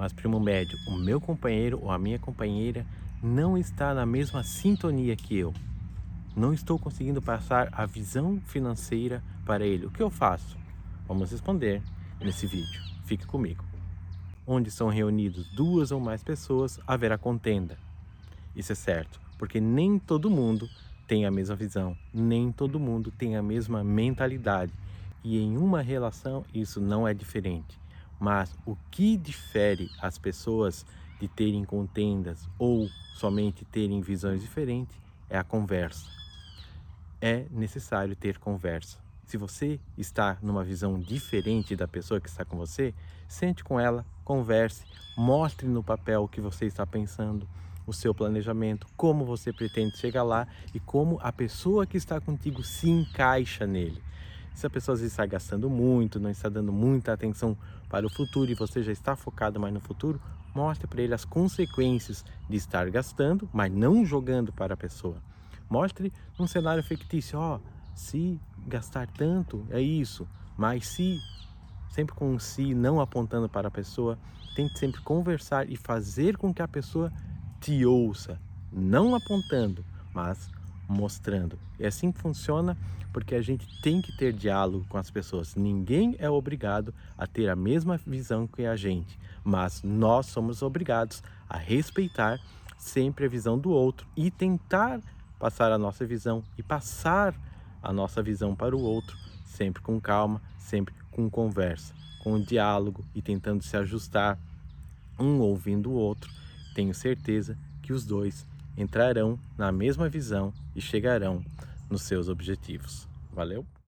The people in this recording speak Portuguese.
mas primo médio, o meu companheiro ou a minha companheira não está na mesma sintonia que eu. Não estou conseguindo passar a visão financeira para ele. O que eu faço? Vamos responder nesse vídeo. Fique comigo. Onde são reunidos duas ou mais pessoas, haverá contenda. Isso é certo, porque nem todo mundo tem a mesma visão, nem todo mundo tem a mesma mentalidade. E em uma relação isso não é diferente. Mas o que difere as pessoas de terem contendas ou somente terem visões diferentes é a conversa. É necessário ter conversa. Se você está numa visão diferente da pessoa que está com você, sente com ela, converse, mostre no papel o que você está pensando, o seu planejamento, como você pretende chegar lá e como a pessoa que está contigo se encaixa nele. Se a pessoa está gastando muito, não está dando muita atenção para o futuro e você já está focado mais no futuro, mostre para ele as consequências de estar gastando, mas não jogando para a pessoa. Mostre um cenário fictício, ó, oh, se gastar tanto, é isso, mas se, sempre com se, não apontando para a pessoa, tente sempre conversar e fazer com que a pessoa te ouça, não apontando, mas mostrando. É assim que funciona porque a gente tem que ter diálogo com as pessoas. Ninguém é obrigado a ter a mesma visão que a gente, mas nós somos obrigados a respeitar sempre a visão do outro e tentar passar a nossa visão e passar a nossa visão para o outro, sempre com calma, sempre com conversa, com diálogo e tentando se ajustar, um ouvindo o outro. Tenho certeza que os dois entrarão na mesma visão e chegarão nos seus objetivos. Valeu?